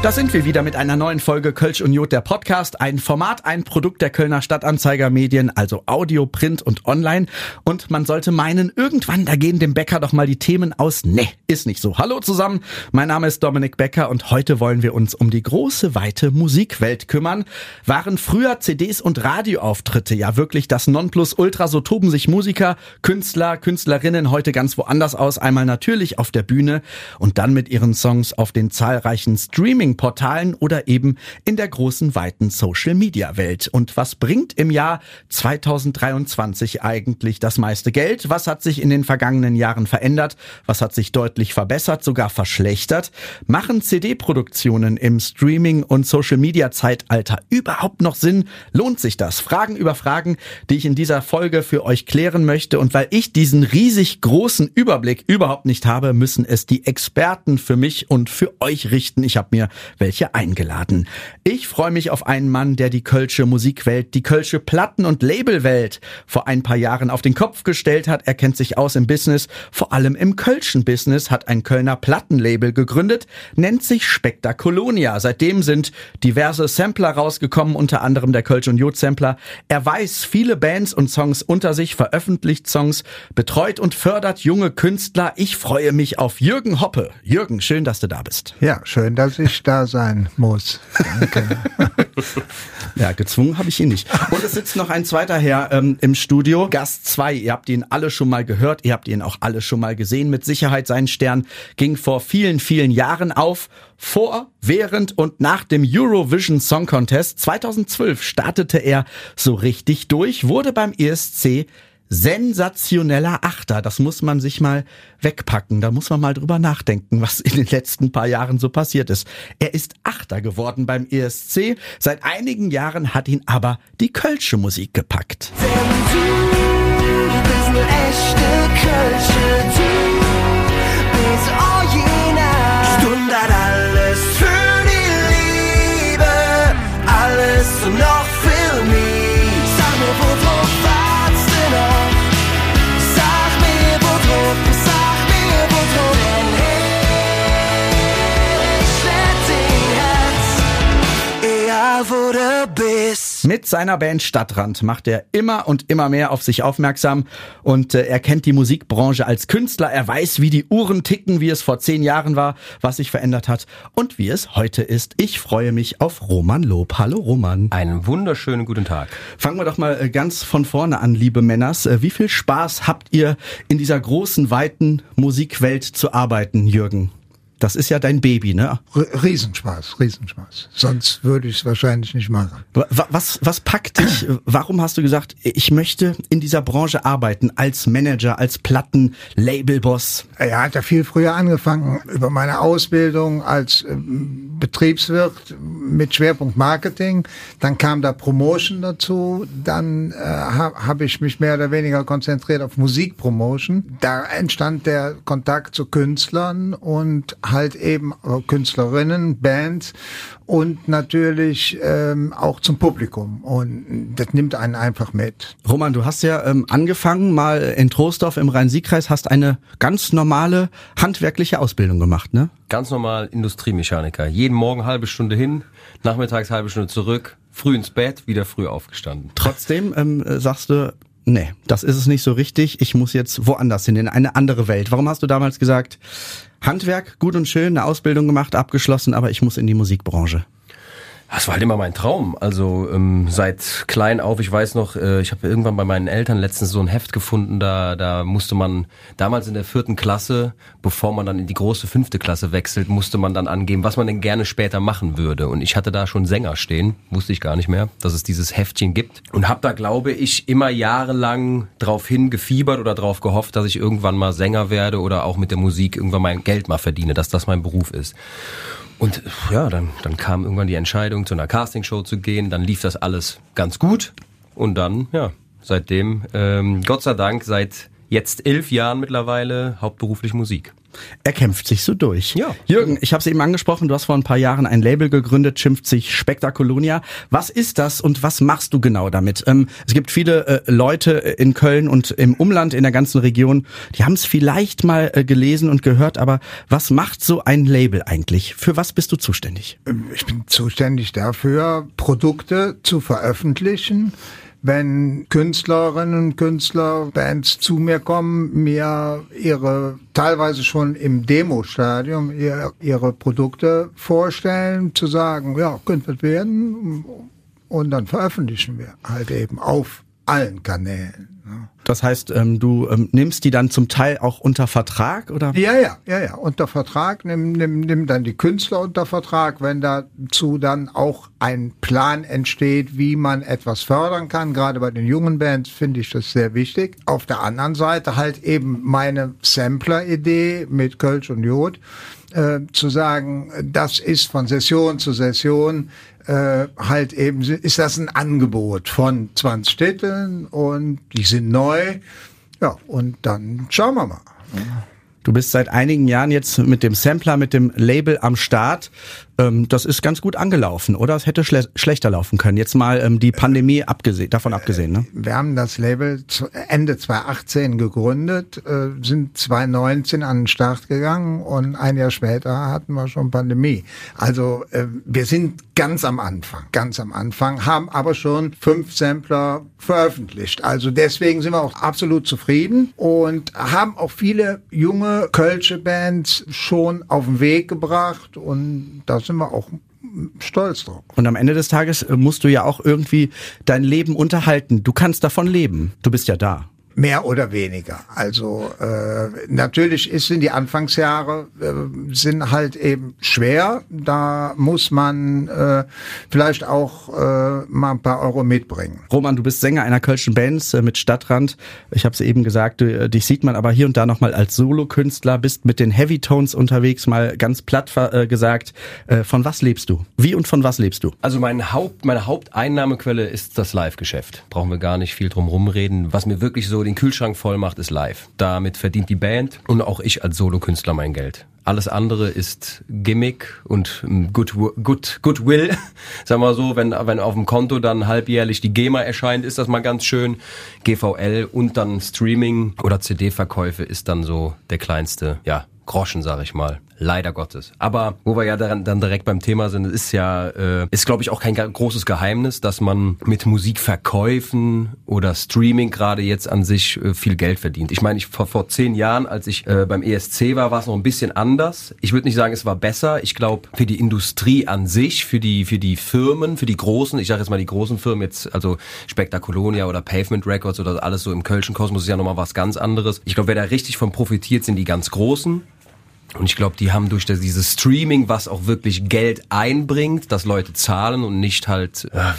Da sind wir wieder mit einer neuen Folge Kölsch und Jod, der Podcast. Ein Format, ein Produkt der Kölner Stadtanzeiger Medien, also Audio, Print und Online. Und man sollte meinen, irgendwann, da gehen dem Bäcker doch mal die Themen aus. Ne, ist nicht so. Hallo zusammen, mein Name ist Dominik Becker und heute wollen wir uns um die große, weite Musikwelt kümmern. Waren früher CDs und Radioauftritte ja wirklich das Nonplusultra, so toben sich Musiker, Künstler, Künstlerinnen heute ganz woanders aus. Einmal natürlich auf der Bühne und dann mit ihren Songs auf den zahlreichen Streaming Streaming-Portalen oder eben in der großen, weiten Social-Media-Welt. Und was bringt im Jahr 2023 eigentlich das meiste Geld? Was hat sich in den vergangenen Jahren verändert? Was hat sich deutlich verbessert, sogar verschlechtert? Machen CD-Produktionen im Streaming- und Social-Media-Zeitalter überhaupt noch Sinn? Lohnt sich das? Fragen über Fragen, die ich in dieser Folge für euch klären möchte. Und weil ich diesen riesig großen Überblick überhaupt nicht habe, müssen es die Experten für mich und für euch richten. Ich habe mir welche eingeladen. Ich freue mich auf einen Mann, der die Kölsche Musikwelt, die Kölsche Platten- und Labelwelt vor ein paar Jahren auf den Kopf gestellt hat. Er kennt sich aus im Business, vor allem im Kölschen Business, hat ein Kölner Plattenlabel gegründet, nennt sich Spektakolonia. Seitdem sind diverse Sampler rausgekommen, unter anderem der Kölsch und Jod Sampler. Er weiß viele Bands und Songs unter sich, veröffentlicht Songs, betreut und fördert junge Künstler. Ich freue mich auf Jürgen Hoppe. Jürgen, schön, dass du da bist. Ja, schön, dass ich da sein muss. Danke. ja, gezwungen habe ich ihn nicht. Und es sitzt noch ein zweiter Herr ähm, im Studio. Gast 2, ihr habt ihn alle schon mal gehört, ihr habt ihn auch alle schon mal gesehen. Mit Sicherheit sein Stern ging vor vielen, vielen Jahren auf. Vor, während und nach dem Eurovision Song Contest 2012 startete er so richtig durch, wurde beim ESC sensationeller Achter. Das muss man sich mal wegpacken. Da muss man mal drüber nachdenken, was in den letzten paar Jahren so passiert ist. Er ist Achter geworden beim ESC. Seit einigen Jahren hat ihn aber die Kölsche Musik gepackt. Denn du bist eine echte Kölsche, du bist original. Stunde alles für die Liebe, alles und Mit seiner Band Stadtrand macht er immer und immer mehr auf sich aufmerksam und äh, er kennt die Musikbranche als Künstler. Er weiß, wie die Uhren ticken, wie es vor zehn Jahren war, was sich verändert hat und wie es heute ist. Ich freue mich auf Roman Lob. Hallo Roman. Einen wunderschönen guten Tag. Fangen wir doch mal äh, ganz von vorne an, liebe Männers. Äh, wie viel Spaß habt ihr in dieser großen, weiten Musikwelt zu arbeiten, Jürgen? Das ist ja dein Baby, ne? Riesenspaß, Riesenspaß. Sonst würde ich es wahrscheinlich nicht machen. Was, was packt dich? Warum hast du gesagt, ich möchte in dieser Branche arbeiten, als Manager, als Platten-Labelboss? Er hat ja viel früher angefangen, über meine Ausbildung als ähm, Betriebswirt mit Schwerpunkt Marketing. Dann kam da Promotion dazu. Dann äh, habe hab ich mich mehr oder weniger konzentriert auf Musikpromotion. Da entstand der Kontakt zu Künstlern und halt eben Künstlerinnen, Bands und natürlich ähm, auch zum Publikum. Und das nimmt einen einfach mit. Roman, du hast ja ähm, angefangen mal in Troisdorf im Rhein-Sieg-Kreis, hast eine ganz normale handwerkliche Ausbildung gemacht, ne? Ganz normal Industriemechaniker. Jeden Morgen halbe Stunde hin, nachmittags halbe Stunde zurück, früh ins Bett, wieder früh aufgestanden. Trotzdem ähm, sagst du, nee, das ist es nicht so richtig. Ich muss jetzt woanders hin, in eine andere Welt. Warum hast du damals gesagt, Handwerk, gut und schön, eine Ausbildung gemacht, abgeschlossen, aber ich muss in die Musikbranche? Das war halt immer mein Traum. Also ähm, seit klein auf, ich weiß noch, äh, ich habe irgendwann bei meinen Eltern letztens so ein Heft gefunden, da, da musste man damals in der vierten Klasse, bevor man dann in die große fünfte Klasse wechselt, musste man dann angeben, was man denn gerne später machen würde. Und ich hatte da schon Sänger stehen, wusste ich gar nicht mehr, dass es dieses Heftchen gibt. Und habe da, glaube ich, immer jahrelang drauf hingefiebert oder drauf gehofft, dass ich irgendwann mal Sänger werde oder auch mit der Musik irgendwann mein Geld mal verdiene, dass das mein Beruf ist. Und ja, dann, dann kam irgendwann die Entscheidung, zu einer Castingshow zu gehen. Dann lief das alles ganz gut. Und dann, ja, seitdem, ähm, Gott sei Dank, seit jetzt elf Jahren mittlerweile hauptberuflich Musik. Er kämpft sich so durch. Ja. Jürgen, ich habe es eben angesprochen, du hast vor ein paar Jahren ein Label gegründet, schimpft sich Spektakolonia. Was ist das und was machst du genau damit? Ähm, es gibt viele äh, Leute in Köln und im Umland, in der ganzen Region, die haben es vielleicht mal äh, gelesen und gehört, aber was macht so ein Label eigentlich? Für was bist du zuständig? Ich bin zuständig dafür, Produkte zu veröffentlichen, wenn Künstlerinnen und Künstler, Bands zu mir kommen, mir ihre teilweise schon im Demo-Stadium ihr, ihre Produkte vorstellen, zu sagen, ja, könnte das werden und dann veröffentlichen wir halt eben auf allen Kanälen. Das heißt, ähm, du ähm, nimmst die dann zum Teil auch unter Vertrag oder? Ja, ja, ja, ja, unter Vertrag, nimm, nimm, nimm dann die Künstler unter Vertrag, wenn dazu dann auch ein Plan entsteht, wie man etwas fördern kann. Gerade bei den jungen Bands finde ich das sehr wichtig. Auf der anderen Seite halt eben meine Sampler-Idee mit Kölsch und Jod, äh, zu sagen, das ist von Session zu Session äh, halt eben, ist das ein Angebot von 20 Titeln und die sind neu. Ja, und dann schauen wir mal. Du bist seit einigen Jahren jetzt mit dem Sampler, mit dem Label am Start. Ähm, das ist ganz gut angelaufen, oder? Es hätte schle schlechter laufen können. Jetzt mal ähm, die Pandemie abgesehen, davon abgesehen. Ne? Wir haben das Label Ende 2018 gegründet, äh, sind 2019 an den Start gegangen und ein Jahr später hatten wir schon Pandemie. Also äh, wir sind ganz am Anfang, ganz am Anfang, haben aber schon fünf Sampler veröffentlicht. Also deswegen sind wir auch absolut zufrieden und haben auch viele junge Kölsche Bands schon auf den Weg gebracht und da sind wir auch stolz drauf. Und am Ende des Tages äh, musst du ja auch irgendwie dein Leben unterhalten. Du kannst davon leben. Du bist ja da. Mehr oder weniger. Also äh, natürlich ist in die Anfangsjahre äh, sind halt eben schwer. Da muss man äh, vielleicht auch äh, mal ein paar Euro mitbringen. Roman, du bist Sänger einer kölschen Band äh, mit Stadtrand. Ich habe es eben gesagt, du, äh, dich sieht man aber hier und da noch mal als Solokünstler, bist mit den Heavy Tones unterwegs, mal ganz platt äh, gesagt. Äh, von was lebst du? Wie und von was lebst du? Also mein Haupt, meine Haupteinnahmequelle ist das Live-Geschäft. Brauchen wir gar nicht viel drum rumreden. Was mir wirklich so den Kühlschrank voll macht, ist live. Damit verdient die Band und auch ich als Solokünstler mein Geld. Alles andere ist Gimmick und Good, good, Goodwill. Sagen wir so, wenn, wenn auf dem Konto dann halbjährlich die GEMA erscheint, ist das mal ganz schön. GVL und dann Streaming oder CD-Verkäufe ist dann so der kleinste, ja, Groschen, sag ich mal. Leider Gottes. Aber wo wir ja dann, dann direkt beim Thema sind, ist ja, äh, ist glaube ich auch kein großes Geheimnis, dass man mit Musikverkäufen oder Streaming gerade jetzt an sich äh, viel Geld verdient. Ich meine, ich vor, vor zehn Jahren, als ich äh, beim ESC war, war es noch ein bisschen anders. Ich würde nicht sagen, es war besser. Ich glaube, für die Industrie an sich, für die, für die Firmen, für die großen, ich sage jetzt mal die großen Firmen, jetzt also Spektakolonia oder Pavement Records oder alles so im Kölschen Kosmos ist ja nochmal was ganz anderes. Ich glaube, wer da richtig von profitiert, sind die ganz Großen. Und ich glaube, die haben durch das, dieses Streaming, was auch wirklich Geld einbringt, dass Leute zahlen und nicht halt, äh,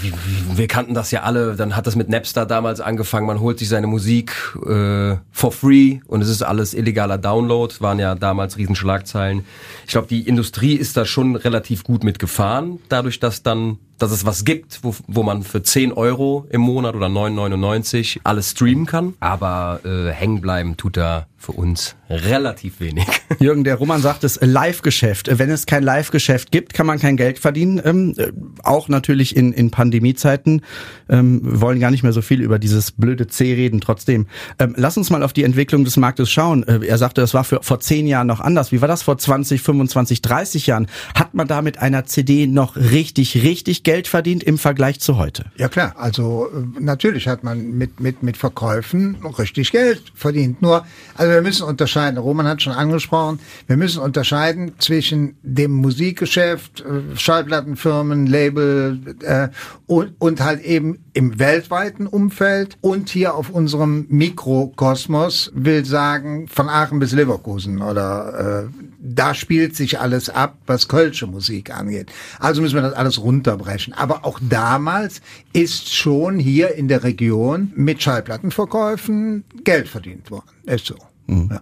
wir kannten das ja alle, dann hat das mit Napster damals angefangen, man holt sich seine Musik äh, for free und es ist alles illegaler Download, waren ja damals Riesenschlagzeilen. Ich glaube, die Industrie ist da schon relativ gut mitgefahren, dadurch, dass dann dass es was gibt, wo, wo man für 10 Euro im Monat oder 9,99 alles streamen kann. Aber äh, hängen bleiben tut da für uns relativ wenig. Jürgen, der Roman sagt es, Live-Geschäft. Wenn es kein Live-Geschäft gibt, kann man kein Geld verdienen. Ähm, äh, auch natürlich in, in Pandemiezeiten. Ähm, wollen gar nicht mehr so viel über dieses blöde C reden. Trotzdem, ähm, lass uns mal auf die Entwicklung des Marktes schauen. Äh, er sagte, das war für, vor 10 Jahren noch anders. Wie war das vor 20, 25, 30 Jahren? Hat man da mit einer CD noch richtig, richtig Geld verdient im Vergleich zu heute? Ja klar, also äh, natürlich hat man mit, mit, mit Verkäufen richtig Geld verdient. Nur, also wir müssen unterscheiden, Roman hat schon angesprochen, wir müssen unterscheiden zwischen dem Musikgeschäft, äh, Schallplattenfirmen, Label äh, und, und halt eben im weltweiten Umfeld und hier auf unserem Mikrokosmos, will sagen, von Aachen bis Leverkusen oder äh, da spielt sich alles ab, was kölsche Musik angeht. Also müssen wir das alles runterbrechen. Aber auch damals ist schon hier in der Region mit Schallplattenverkäufen Geld verdient worden. Ist so. Mhm. Ja.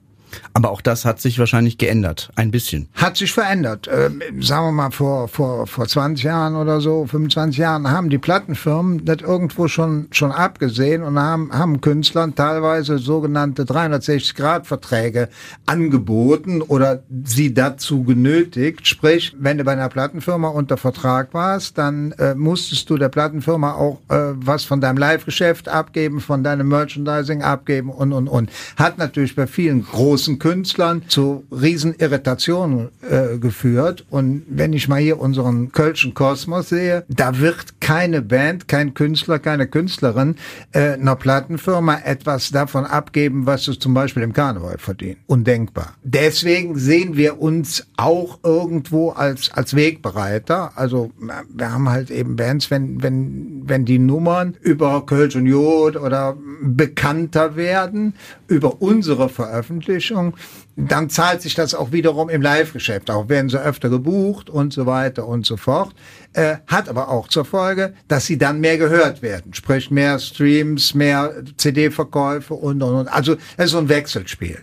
Aber auch das hat sich wahrscheinlich geändert, ein bisschen. Hat sich verändert. Ähm, sagen wir mal, vor, vor, vor 20 Jahren oder so, 25 Jahren haben die Plattenfirmen das irgendwo schon, schon abgesehen und haben, haben Künstlern teilweise sogenannte 360-Grad-Verträge angeboten oder sie dazu genötigt. Sprich, wenn du bei einer Plattenfirma unter Vertrag warst, dann äh, musstest du der Plattenfirma auch äh, was von deinem Live-Geschäft abgeben, von deinem Merchandising abgeben und, und, und. Hat natürlich bei vielen großen Künstlern zu riesen Irritationen äh, geführt. Und wenn ich mal hier unseren Kölschen Kosmos sehe, da wird keine Band, kein Künstler, keine Künstlerin äh, einer Plattenfirma etwas davon abgeben, was es zum Beispiel im Karneval verdient. Undenkbar. Deswegen sehen wir uns auch irgendwo als, als Wegbereiter. Also wir haben halt eben Bands, wenn, wenn, wenn die Nummern über Kölsch und Jod oder bekannter werden, über unsere Veröffentlichung, dann zahlt sich das auch wiederum im Live-Geschäft. Auch werden sie öfter gebucht und so weiter und so fort. Äh, hat aber auch zur Folge, dass sie dann mehr gehört werden. Sprich mehr Streams, mehr CD-Verkäufe und, und, und. Also es ist so ein Wechselspiel.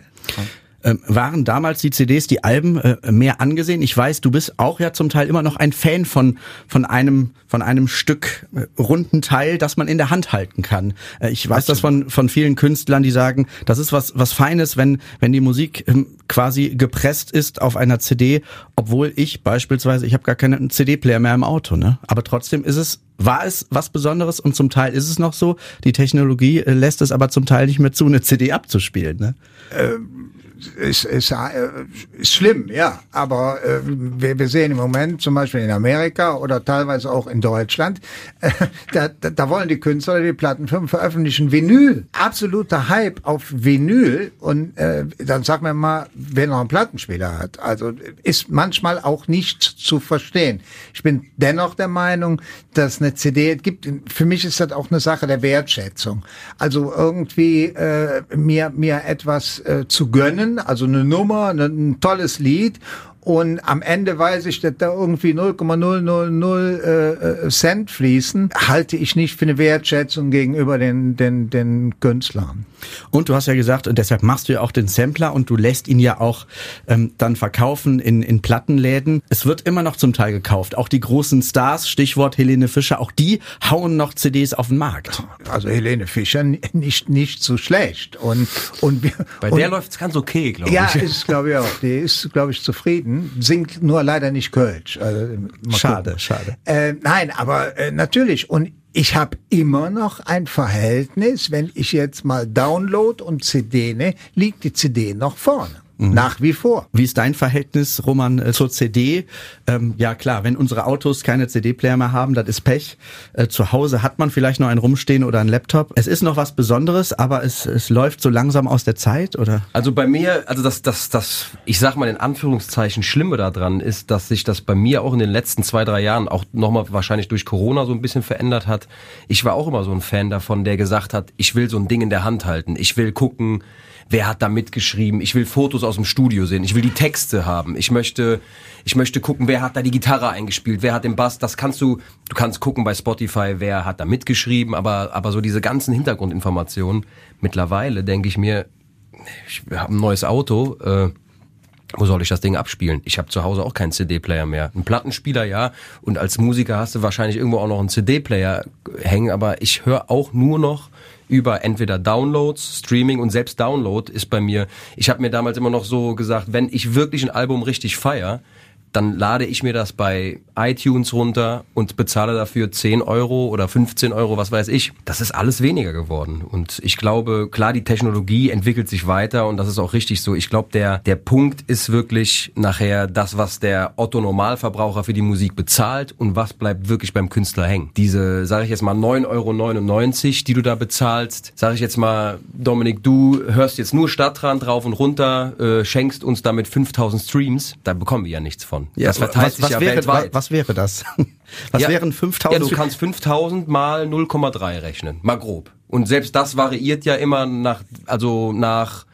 Ähm, waren damals die CDs, die Alben äh, mehr angesehen? Ich weiß, du bist auch ja zum Teil immer noch ein Fan von von einem von einem Stück äh, runden Teil, das man in der Hand halten kann. Äh, ich weiß das von von vielen Künstlern, die sagen, das ist was was Feines, wenn wenn die Musik ähm, quasi gepresst ist auf einer CD, obwohl ich beispielsweise, ich habe gar keinen CD-Player mehr im Auto, ne? Aber trotzdem ist es war es was Besonderes und zum Teil ist es noch so. Die Technologie äh, lässt es aber zum Teil nicht mehr zu, eine CD abzuspielen. Ne? Ähm ist, ist, äh, ist schlimm, ja. Aber äh, wir, wir sehen im Moment zum Beispiel in Amerika oder teilweise auch in Deutschland, äh, da, da, da wollen die Künstler, die Plattenfirmen veröffentlichen Vinyl. Absoluter Hype auf Vinyl. Und äh, dann sag mir mal, wer noch einen Plattenspieler hat. Also ist manchmal auch nicht zu verstehen. Ich bin dennoch der Meinung, dass eine CD gibt. Für mich ist das auch eine Sache der Wertschätzung. Also irgendwie äh, mir mir etwas äh, zu gönnen also eine Nummer, ein tolles Lied und am Ende weiß ich, dass da irgendwie 0,000 äh, äh, Cent fließen, halte ich nicht für eine Wertschätzung gegenüber den, den, den Künstlern. Und du hast ja gesagt, und deshalb machst du ja auch den Sampler und du lässt ihn ja auch ähm, dann verkaufen in, in Plattenläden. Es wird immer noch zum Teil gekauft. Auch die großen Stars, Stichwort Helene Fischer, auch die hauen noch CDs auf den Markt. Also Helene Fischer nicht, nicht so schlecht. Und, und wir, Bei und, der läuft's ganz okay, glaube ja, ich. Ja, ist glaube ich auch. Die ist, glaube ich, zufrieden singt nur leider nicht Kölsch. Also, schade, gucken. schade. Äh, nein, aber äh, natürlich. Und ich habe immer noch ein Verhältnis, wenn ich jetzt mal Download und CD ne, liegt die CD noch vorne. Mhm. Nach wie vor. Wie ist dein Verhältnis, Roman, äh, zur CD? Ähm, ja klar, wenn unsere Autos keine CD-Player mehr haben, das ist Pech. Äh, zu Hause hat man vielleicht noch einen rumstehen oder einen Laptop. Es ist noch was Besonderes, aber es, es läuft so langsam aus der Zeit, oder? Also bei mir, also das, das, das, ich sag mal in Anführungszeichen Schlimme daran ist, dass sich das bei mir auch in den letzten zwei, drei Jahren auch nochmal wahrscheinlich durch Corona so ein bisschen verändert hat. Ich war auch immer so ein Fan davon, der gesagt hat, ich will so ein Ding in der Hand halten. Ich will gucken, wer hat da mitgeschrieben. Ich will Fotos aus dem Studio sehen. Ich will die Texte haben. Ich möchte, ich möchte gucken, wer hat da die Gitarre eingespielt, wer hat den Bass. Das kannst du, du kannst gucken bei Spotify, wer hat da mitgeschrieben, aber, aber so diese ganzen Hintergrundinformationen. Mittlerweile denke ich mir, ich habe ein neues Auto, äh, wo soll ich das Ding abspielen? Ich habe zu Hause auch keinen CD-Player mehr. Ein Plattenspieler ja und als Musiker hast du wahrscheinlich irgendwo auch noch einen CD-Player hängen, aber ich höre auch nur noch über entweder Downloads, Streaming und selbst Download ist bei mir, ich habe mir damals immer noch so gesagt, wenn ich wirklich ein Album richtig feier, dann lade ich mir das bei iTunes runter und bezahle dafür 10 Euro oder 15 Euro, was weiß ich. Das ist alles weniger geworden. Und ich glaube, klar, die Technologie entwickelt sich weiter und das ist auch richtig so. Ich glaube, der, der Punkt ist wirklich nachher das, was der Otto Normalverbraucher für die Musik bezahlt und was bleibt wirklich beim Künstler hängen. Diese, sage ich jetzt mal, 9,99 Euro, die du da bezahlst, sage ich jetzt mal, Dominik, du hörst jetzt nur Stadtrand drauf und runter, äh, schenkst uns damit 5000 Streams, da bekommen wir ja nichts von. Ja, das verteilt was, sich was ja wäre, weltweit. Was wäre das? Was ja, wären 5000? Ja, du kannst 5000 mal 0,3 rechnen, mal grob. Und selbst das variiert ja immer nach, also nach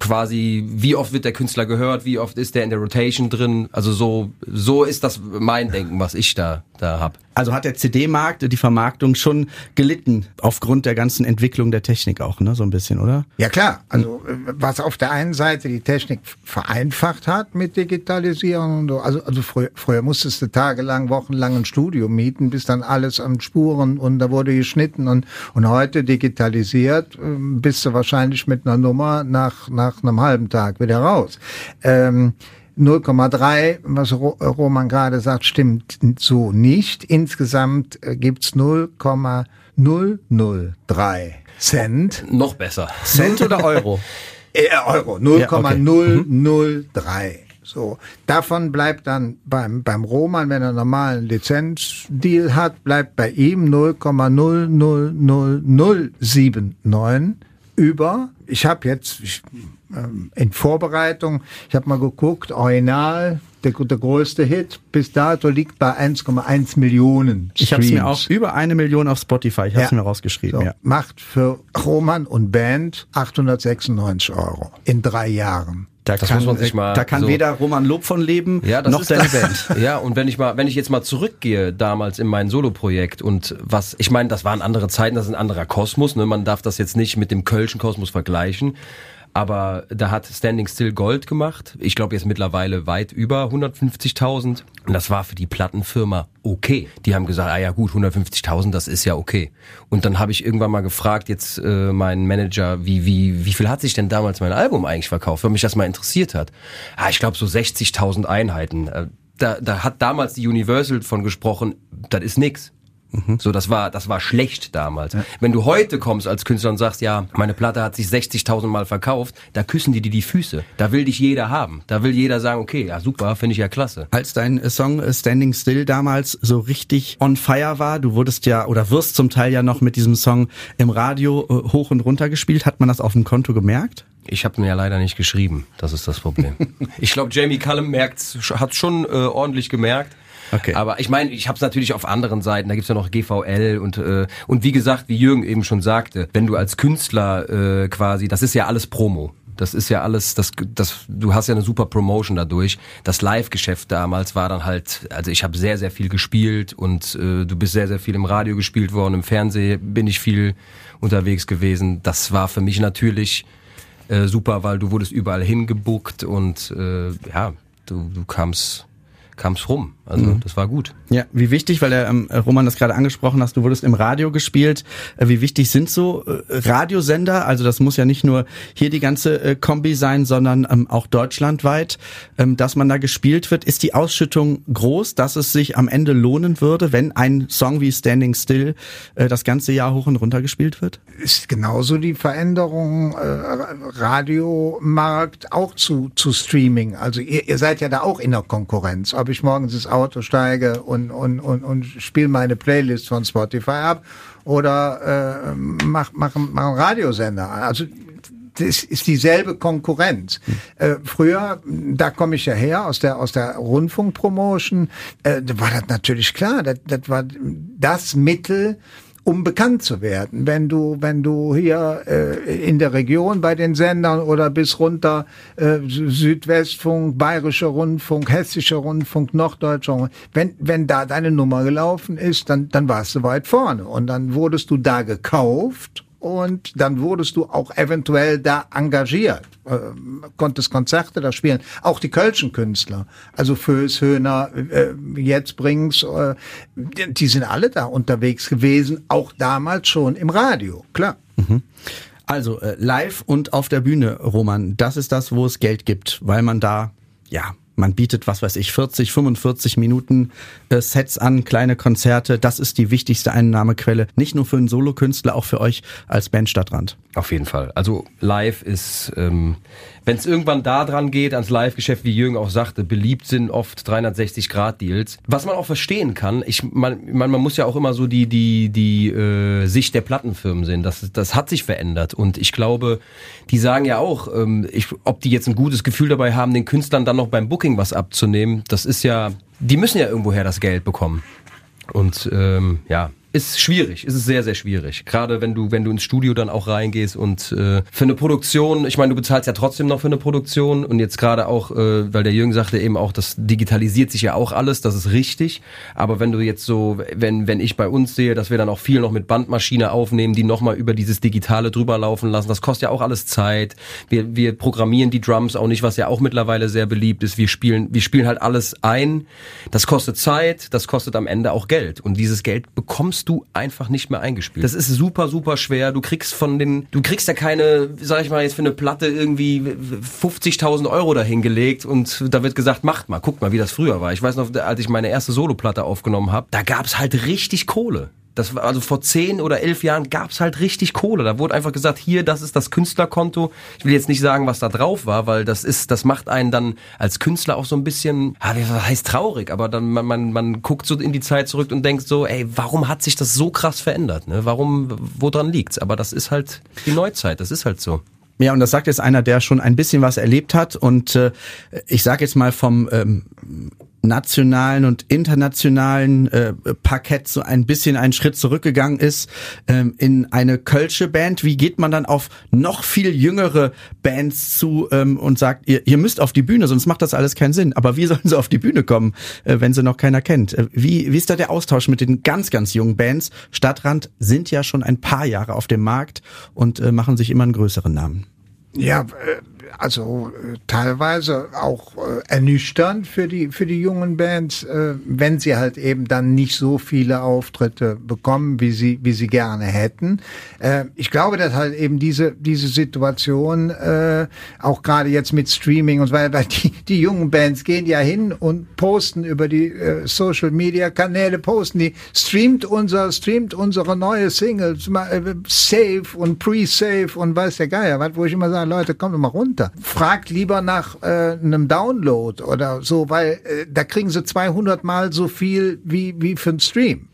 quasi, wie oft wird der Künstler gehört, wie oft ist der in der Rotation drin. Also so, so ist das mein Denken, was ich da, da hab. Also hat der CD-Markt, die Vermarktung schon gelitten aufgrund der ganzen Entwicklung der Technik auch, ne, so ein bisschen, oder? Ja klar, also äh, was auf der einen Seite die Technik vereinfacht hat mit Digitalisierung und so. Also, also früher, früher musstest du tagelang, wochenlang ein Studio mieten, bis dann alles an Spuren und da wurde geschnitten und, und heute digitalisiert, ähm, bist du wahrscheinlich mit einer Nummer nach, nach einem halben Tag wieder raus. Ähm, 0,3, was Roman gerade sagt, stimmt so nicht. Insgesamt äh, gibt's 0,003 Cent. Noch besser. Cent oder Euro? Äh, Euro, 0,003. So, davon bleibt dann beim, beim Roman, wenn er einen normalen Lizenzdeal hat, bleibt bei ihm 0,00079 über. Ich habe jetzt ich, ähm, in Vorbereitung, ich habe mal geguckt, Original, der, der größte Hit bis dato liegt bei 1,1 Millionen. Streams. Ich habe es mir auch über eine Million auf Spotify, ich habe es Ja. mir rausgeschrieben. So, Ja. Macht für Roman und Band 896 Euro in drei Jahren. Da Das kann, muss man sich mal da kann so- weder Roman Lob von leben, Ja, das noch deine. Band. Ja, und wenn ich mal, wenn ich jetzt mal zurückgehe damals in mein Soloprojekt und was, ich meine, das waren andere Zeiten, das ist ein anderer Kosmos, ne? Man darf das jetzt nicht mit dem Kölschen Kosmos vergleichen. Aber da hat Standing Still Gold gemacht. Ich glaube jetzt mittlerweile weit über 150.000. Und das war für die Plattenfirma okay. Die haben gesagt, ah ja gut, 150.000, das ist ja okay. Und dann habe ich irgendwann mal gefragt, jetzt äh, meinen Manager, wie, wie, wie viel hat sich denn damals mein Album eigentlich verkauft, weil mich das mal interessiert hat. Ah, ich glaube so 60.000 Einheiten. Äh, Da, da hat damals die Universal von gesprochen, das ist nix. So, das war, das war schlecht damals. Wenn du heute kommst als Künstler und sagst, ja, meine Platte hat sich 60.000 Mal verkauft, da küssen die dir die Füße. Da will dich jeder haben. Da will jeder sagen, okay, ja super, finde ich ja klasse. Als dein äh, Song äh, Standing Still damals so richtig on fire war, du wurdest ja oder wirst zum Teil ja noch mit diesem Song im Radio äh, hoch und runter gespielt, hat man das auf dem Konto gemerkt? Ich habe mir ja leider nicht geschrieben. Das ist das Problem. ich glaube, Jamie Cullum merkt's, hat schon äh, ordentlich gemerkt. Okay. Aber ich meine, ich habe es natürlich auf anderen Seiten. Da gibt's ja noch GVL und äh, und wie gesagt, wie Jürgen eben schon sagte, wenn du als Künstler äh, quasi, das ist ja alles Promo. Das ist ja alles, das, das, du hast ja eine super Promotion dadurch. Das Live-Geschäft damals war dann halt, also ich habe sehr, sehr viel gespielt und äh, du bist sehr, sehr viel im Radio gespielt worden, im Fernsehen bin ich viel unterwegs gewesen. Das war für mich natürlich äh, super, weil du wurdest überall hingebuckt und äh, ja, du, du kamst, kamst rum. Also das war gut. Ja, wie wichtig, weil der ähm, Roman das gerade angesprochen hast, du wurdest im Radio gespielt. Äh, wie wichtig sind so äh, Radiosender? Also das muss ja nicht nur hier die ganze äh, Kombi sein, sondern ähm, auch deutschlandweit, ähm, dass man da gespielt wird. Ist die Ausschüttung groß, dass es sich am Ende lohnen würde, wenn ein Song wie Standing Still äh, das ganze Jahr hoch und runter gespielt wird? ist genauso die Veränderung äh, Radiomarkt auch zu, zu Streaming. Also ihr, ihr seid ja da auch in der Konkurrenz. Ob ich morgens ins Auto steige und, und, und, und spiele meine Playlist von Spotify ab oder äh, mach, mach, mach einen Radiosender. Also das ist dieselbe Konkurrenz. Äh, früher, da komme ich ja her aus der aus der Rundfunkpromotion, äh, da war das natürlich klar. Das, das war das Mittel, um bekannt zu werden. Wenn du, wenn du hier äh, in der Region bei den Sendern oder bis runter äh, Sü- Südwestfunk, Bayerischer Rundfunk, Hessischer Rundfunk, Norddeutscher Rundfunk, wenn, wenn da deine Nummer gelaufen ist, dann, dann warst du weit vorne und dann wurdest du da gekauft und dann wurdest du auch eventuell da engagiert, ähm, konntest Konzerte da spielen. Auch die Kölschen Künstler, also Föß, Höhner, äh, jetzt bring's, äh, die, sind alle da unterwegs gewesen, auch damals schon im Radio, klar. Also äh, live und auf der Bühne, Roman, das ist das, wo es Geld gibt, weil man da, ja, man bietet, was weiß ich, 40, 45 Minuten äh, Sets an, kleine Konzerte. Das ist die wichtigste Einnahmequelle, nicht nur für einen Solokünstler, auch für euch als Band Stadtrand. Auf jeden Fall. Also live ist, ähm, wenn es irgendwann da dran geht, ans Live-Geschäft, wie Jürgen auch sagte, beliebt sind oft 360-Grad-Deals. Was man auch verstehen kann, ich man, man, man muss ja auch immer so die die die äh, Sicht der Plattenfirmen sehen. Das das hat sich verändert und ich glaube, die sagen ja auch, ähm, ich, ob die jetzt ein gutes Gefühl dabei haben, den Künstlern dann noch beim Booking was abzunehmen. Das ist ja, die müssen ja irgendwoher das Geld bekommen. Und ähm, ja, ist schwierig, ist es sehr, sehr schwierig. Gerade wenn du, wenn du ins Studio dann auch reingehst und äh, für eine Produktion, ich meine, du bezahlst ja trotzdem noch für eine Produktion und jetzt gerade auch, äh, weil der Jürgen sagte eben auch, das digitalisiert sich ja auch alles, das ist richtig. Aber wenn du jetzt so, wenn, wenn ich bei uns sehe, dass wir dann auch viel noch mit Bandmaschine aufnehmen, die nochmal über dieses Digitale drüber laufen lassen, das kostet ja auch alles Zeit. Wir, wir programmieren die Drums auch nicht, was ja auch mittlerweile sehr beliebt ist. Wir spielen, wir spielen halt alles ein. Das kostet Zeit, das kostet am Ende auch Geld. Und dieses Geld bekommst du einfach nicht mehr eingespielt. Das ist super, super schwer. Du kriegst von den, du kriegst ja keine, sag ich mal jetzt für eine Platte irgendwie 50.000 Euro dahingelegt und da wird gesagt, macht mal, guckt mal, wie das früher war. Ich weiß noch, als ich meine erste Soloplatte aufgenommen habe, da gab's halt richtig Kohle. Das war also vor zehn oder elf Jahren gab's halt richtig Kohle. Da wurde einfach gesagt, hier, das ist das Künstlerkonto. Ich will jetzt nicht sagen, was da drauf war, weil das ist, das macht einen dann als Künstler auch so ein bisschen, ah, wie heißt traurig, aber dann man, man, man guckt so in die Zeit zurück und denkt so, ey, warum hat sich das so krass verändert? Ne? Warum, woran liegt's? Aber das ist halt die Neuzeit, das ist halt so. Ja, und das sagt jetzt einer, der schon ein bisschen was erlebt hat. Und äh, ich sage jetzt mal vom ähm, nationalen und internationalen äh, Parkett so ein bisschen einen Schritt zurückgegangen ist ähm, in eine Kölsche Band. Wie geht man dann auf noch viel jüngere Bands zu ähm, und sagt, ihr, ihr müsst auf die Bühne, sonst macht das alles keinen Sinn. Aber wie sollen sie auf die Bühne kommen, äh, wenn sie noch keiner kennt? Äh, wie, wie ist da der Austausch mit den ganz, ganz jungen Bands? Stadtrand sind ja schon ein paar Jahre auf dem Markt und äh, machen sich immer einen größeren Namen. Ja, äh, also äh, teilweise auch äh, ernüchternd für die für die jungen Bands, äh, wenn sie halt eben dann nicht so viele Auftritte bekommen, wie sie wie sie gerne hätten. Ich glaube, dass halt eben diese diese Situation auch gerade jetzt mit Streaming und weil weil die die jungen Bands gehen ja hin und posten über die Social Media Kanäle posten die streamt unser streamt unsere neue Single Save und Pre-Save und weiß der Geier, was wo ich immer sage, Leute, kommt mal runter runter. Fragt lieber nach äh, einem Download oder so, weil äh, da kriegen sie 200 Mal so viel wie, wie für einen Stream.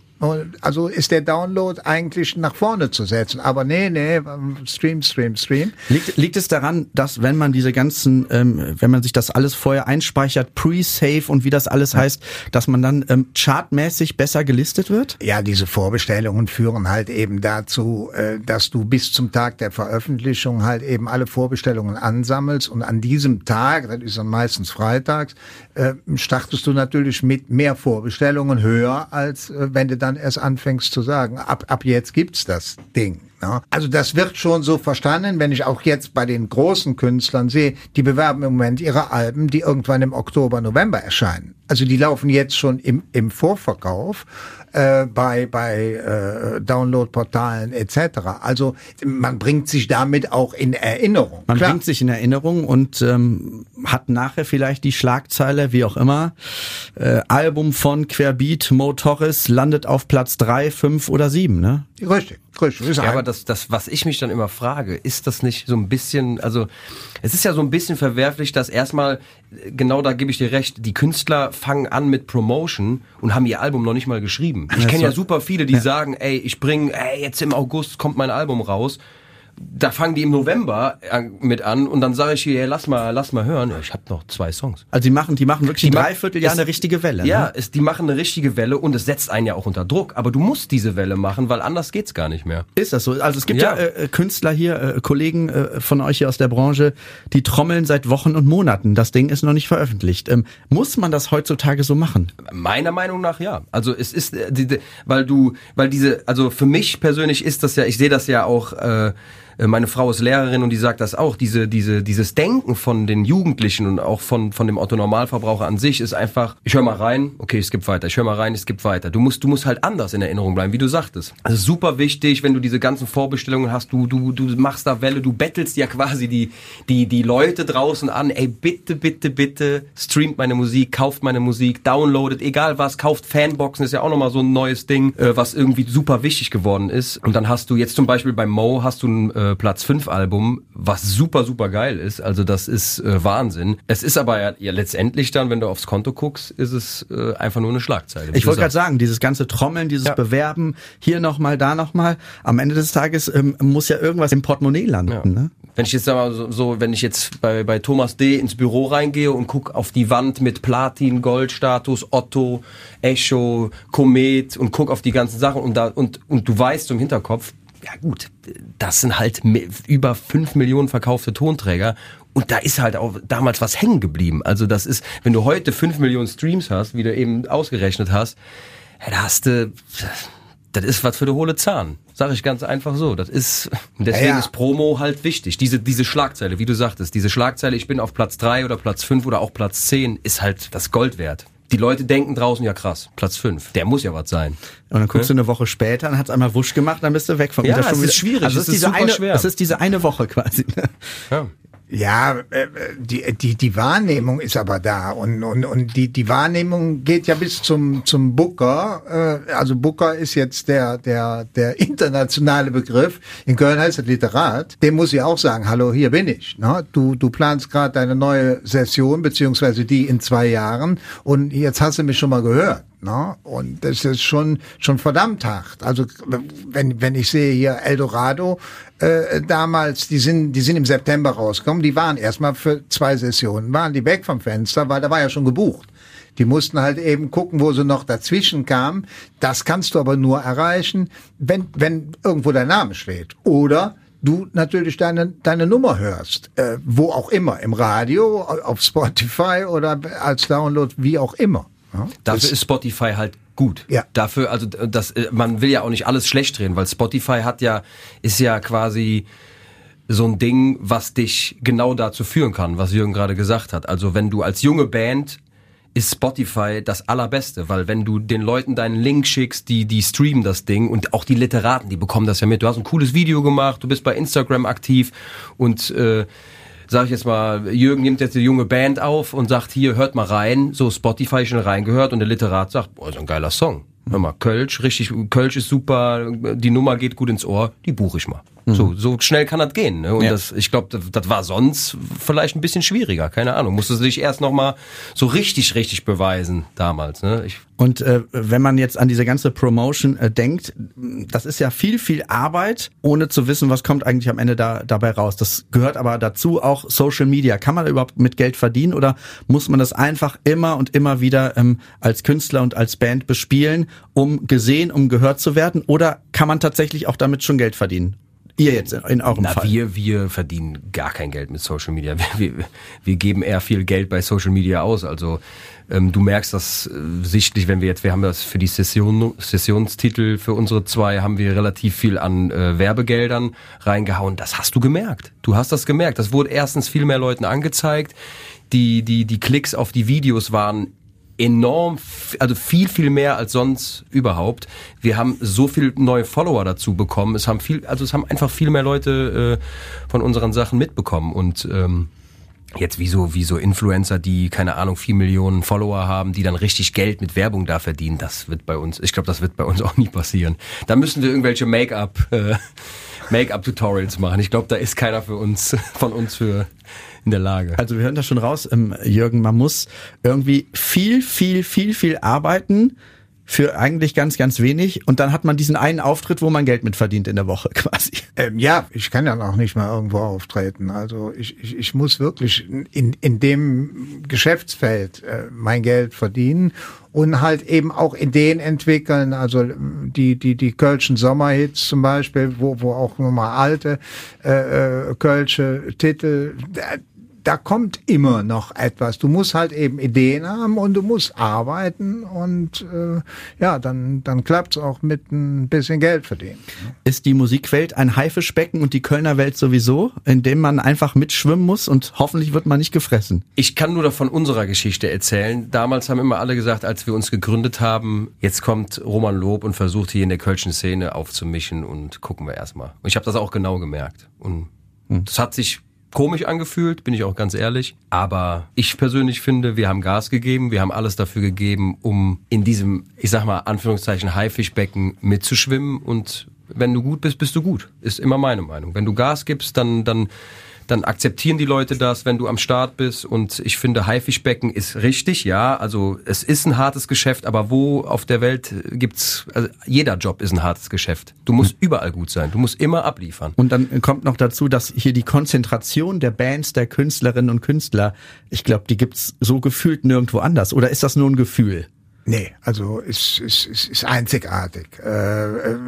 Also ist der Download eigentlich nach vorne zu setzen. Aber nee, nee, Stream, Stream, Stream. Liegt, liegt es daran, dass wenn man diese ganzen, ähm, wenn man sich das alles vorher einspeichert, Pre-Save und wie das alles ja. heißt, dass man dann ähm, chartmäßig besser gelistet wird? Ja, diese Vorbestellungen führen halt eben dazu, äh, dass du bis zum Tag der Veröffentlichung halt eben alle Vorbestellungen ansammelst und an diesem Tag, das ist dann meistens freitags, äh, startest du natürlich mit mehr Vorbestellungen höher, als äh, wenn du dann erst anfängst zu sagen, ab, ab jetzt gibt's das Ding. Ne? Also das wird schon so verstanden, wenn ich auch jetzt bei den großen Künstlern sehe, die bewerben im Moment ihre Alben, die irgendwann im Oktober, November erscheinen. Also die laufen jetzt schon im, im Vorverkauf äh, bei, bei äh, Downloadportalen etc. Also man bringt sich damit auch in Erinnerung. Man Klar. bringt sich in Erinnerung und ähm, hat nachher vielleicht die Schlagzeile, wie auch immer, äh, Album von Querbeat, Mo Torres landet auf Platz drei, fünf oder sieben, ne? Richtig, richtig. Ja, aber das, das, was ich mich dann immer frage, ist das nicht so ein bisschen, also es ist ja so ein bisschen verwerflich, dass erstmal, genau da gebe ich dir recht, die Künstler fangen an mit Promotion und haben ihr Album noch nicht mal geschrieben. Ich kenne ja super viele, die ja. sagen, ey, ich bringe, ey, jetzt im August kommt mein Album raus da fangen die im November äh, mit an und dann sage ich hier, lass mal, lass mal hören. Ich habe noch zwei Songs. Also die machen, die machen wirklich die dreiviertel Jahr eine richtige Welle. Ja, ne? es, die machen eine richtige Welle und es setzt einen ja auch unter Druck. Aber du musst diese Welle machen, weil anders geht's gar nicht mehr. Ist das so? Also es gibt ja, ja äh, Künstler hier, äh, Kollegen äh, von euch hier aus der Branche, die trommeln seit Wochen und Monaten. Das Ding ist noch nicht veröffentlicht. Ähm, muss man das heutzutage so machen? Meiner Meinung nach ja. Also es ist, äh, die, die, weil du, weil diese, also für mich persönlich ist das ja, ich sehe das ja auch. Äh, äh, meine Frau ist Lehrerin und die sagt das auch. Diese, diese, dieses Denken von den Jugendlichen und auch von, von dem Otto-Normalverbraucher an sich ist einfach, ich höre mal rein, okay, es gibt weiter. Ich höre mal rein, es gibt weiter. Du musst, du musst halt anders in Erinnerung bleiben, wie du sagtest. Also super wichtig, wenn du diese ganzen Vorbestellungen hast, du, du, du machst da Welle, du bettelst ja quasi die, die, die Leute draußen an, ey, bitte, bitte, bitte, streamt meine Musik, kauft meine Musik, downloadet, egal was, kauft Fanboxen, ist ja auch nochmal so ein neues Ding, äh, was irgendwie super wichtig geworden ist. Und dann hast du jetzt zum Beispiel bei Mo hast du ein äh, äh, Platz 5 Album, was super, super geil ist. Also das ist äh, Wahnsinn. Es ist aber ja, ja, letztendlich dann, wenn du aufs Konto guckst, ist es äh, einfach nur eine Schlagzeile. Ich wollte gerade sagen, dieses ganze Trommeln, dieses ja. Bewerben, hier nochmal, da nochmal, am Ende des Tages ähm, muss ja irgendwas im Portemonnaie landen. Ja. Ne? Wenn ich jetzt sag mal so, so wenn ich jetzt bei, bei Thomas D. ins Büro reingehe und guck auf die Wand mit Platin, Goldstatus, Otto, Echo, Komet und guck auf die ganzen Sachen und da und, und du weißt im Hinterkopf, ja gut, das sind halt über fünf Millionen verkaufte Tonträger und da ist halt auch damals was hängen geblieben. Also das ist, wenn du heute fünf Millionen Streams hast, wie du eben ausgerechnet hast, da hast du, das ist was für die hohle Zahn. Sag ich ganz einfach so. Das ist, deswegen ja, ja. ist Promo halt wichtig. Diese, diese Schlagzeile, wie du sagtest, diese Schlagzeile, ich bin auf Platz drei oder Platz fünf oder auch Platz zehn, ist halt das Gold wert. Die Leute denken draußen, ja krass, Platz fünf, der muss ja was sein. Und dann guckst ja? du eine Woche später, dann hat's einmal wusch gemacht, dann bist du weg vom Ja, es ist schwierig, also es ist, diese eine, schwer. Es ist diese eine Woche quasi. Ja. Ja, äh, die, die, die Wahrnehmung ist aber da und, und, und die, die Wahrnehmung geht ja bis zum, zum Booker. Äh, also Booker ist jetzt der, der, der internationale Begriff. In Köln heißt er Literat. Dem muss ich auch sagen, hallo, hier bin ich. Ne? Du, du planst gerade deine neue Session, beziehungsweise die in zwei Jahren und jetzt hast du mich schon mal gehört. Ne? Und das ist schon, schon verdammt hart. Also wenn, wenn ich sehe hier Eldorado, äh, damals, die sind, die sind im September rausgekommen, die waren erstmal für zwei Sessionen, waren die weg vom Fenster, weil da war ja schon gebucht. Die mussten halt eben gucken, wo sie noch dazwischen kamen. Das kannst du aber nur erreichen, wenn, wenn irgendwo dein Name steht. Oder du natürlich deine, deine Nummer hörst, äh, wo auch immer, im Radio, auf Spotify oder als Download, wie auch immer. Ja, Dafür ist Spotify halt gut. Ja. Dafür, also das, äh, man will ja auch nicht alles schlecht drehen, weil Spotify hat ja, ist ja quasi so ein Ding, was dich genau dazu führen kann, was Jürgen gerade gesagt hat. Also wenn du als junge Band ist Spotify das allerbeste, weil wenn du den Leuten deinen Link schickst, die die streamen das Ding und auch die Literaten, die bekommen das ja mit. Du hast ein cooles Video gemacht, du bist bei Instagram aktiv und äh, sag ich jetzt mal, Jürgen nimmt jetzt eine junge Band auf und sagt, hier, hört mal rein, so Spotify schon reingehört und der Literat sagt, boah, so ein geiler Song. Hör mal, Kölsch, richtig, Kölsch ist super, die Nummer geht gut ins Ohr, die buche ich mal. Mhm. So, so schnell kann das gehen. Ne? Und ja. das, ich glaube, das, das war sonst vielleicht ein bisschen schwieriger, keine Ahnung. Musste sich erst nochmal so richtig, richtig beweisen damals. Ne? Ich und äh, wenn man jetzt an diese ganze Promotion äh, denkt, das ist ja viel, viel Arbeit, ohne zu wissen, was kommt eigentlich am Ende da, dabei raus. Das gehört aber dazu auch Social Media. Kann man überhaupt mit Geld verdienen oder muss man das einfach immer und immer wieder ähm, als Künstler und als Band bespielen, um gesehen, um gehört zu werden? Oder kann man tatsächlich auch damit schon Geld verdienen? Ihr jetzt in eurem Na, Fall? Wir, wir verdienen gar kein Geld mit Social Media. Wir, wir, wir geben eher viel Geld bei Social Media aus. Also ähm, du merkst das äh, sichtlich, wenn wir jetzt, wir haben das für die Session, Sessionstitel für unsere zwei, haben wir relativ viel an äh, Werbegeldern reingehauen. Das hast du gemerkt. Du hast das gemerkt. Das wurde erstens viel mehr Leuten angezeigt. Die, die, die Klicks auf die Videos waren enorm, also viel, viel mehr als sonst überhaupt. Wir haben so viel neue Follower dazu bekommen. Es haben viel, also es haben einfach viel mehr Leute äh, von unseren Sachen mitbekommen und ähm, jetzt wie so, wie so Influencer, die, keine Ahnung, vier Millionen Follower haben, die dann richtig Geld mit Werbung da verdienen, das wird bei uns, ich glaube, das wird bei uns auch nie passieren. Da müssen wir irgendwelche Make-up, äh, Make-up-Tutorials machen. Ich glaube, da ist keiner für uns, von uns für in der Lage. Also wir hören das schon raus, ähm, Jürgen, man muss irgendwie viel, viel, viel, viel arbeiten für eigentlich ganz, ganz wenig und dann hat man diesen einen Auftritt, wo man Geld mit verdient in der Woche quasi. Ähm, ja, ich kann ja auch nicht mal irgendwo auftreten. Also ich, ich, ich muss wirklich in, in dem Geschäftsfeld äh, mein Geld verdienen und halt eben auch Ideen entwickeln, also die die die Kölschen Sommerhits zum Beispiel, wo wo auch nochmal alte äh, äh, Kölsche Titel, da kommt immer noch etwas. Du musst halt eben Ideen haben und du musst arbeiten und äh, ja, dann, dann klappt's auch mit ein bisschen Geld verdienen. Ist die Musikwelt ein Haifischbecken und die Kölner Welt sowieso, in dem man einfach mitschwimmen muss und hoffentlich wird man nicht gefressen? Ich kann nur davon unserer Geschichte erzählen. Damals haben immer alle gesagt, als wir uns gegründet haben, jetzt kommt Roman Lob und versucht hier in der Kölschen Szene aufzumischen und gucken wir erstmal. Und ich habe das auch genau gemerkt. Und hm. das hat sich komisch angefühlt, bin ich auch ganz ehrlich. Aber ich persönlich finde, wir haben Gas gegeben, wir haben alles dafür gegeben, um in diesem, ich sag mal, Anführungszeichen Haifischbecken mitzuschwimmen. Und wenn du gut bist, bist du gut. Ist immer meine Meinung. Wenn du Gas gibst, dann, dann dann akzeptieren die Leute das, wenn du am Start bist. Und ich finde, Haifischbecken ist richtig, ja. Also es ist ein hartes Geschäft, aber wo auf der Welt gibt's, also jeder Job ist ein hartes Geschäft. Du musst mhm. überall gut sein. Du musst immer abliefern. Und dann kommt noch dazu, dass hier die Konzentration der Bands, der Künstlerinnen und Künstler, ich glaube, die gibt's so gefühlt nirgendwo anders. Oder ist das nur ein Gefühl? Nee, also ist, ist, ist, ist einzigartig. Äh, äh,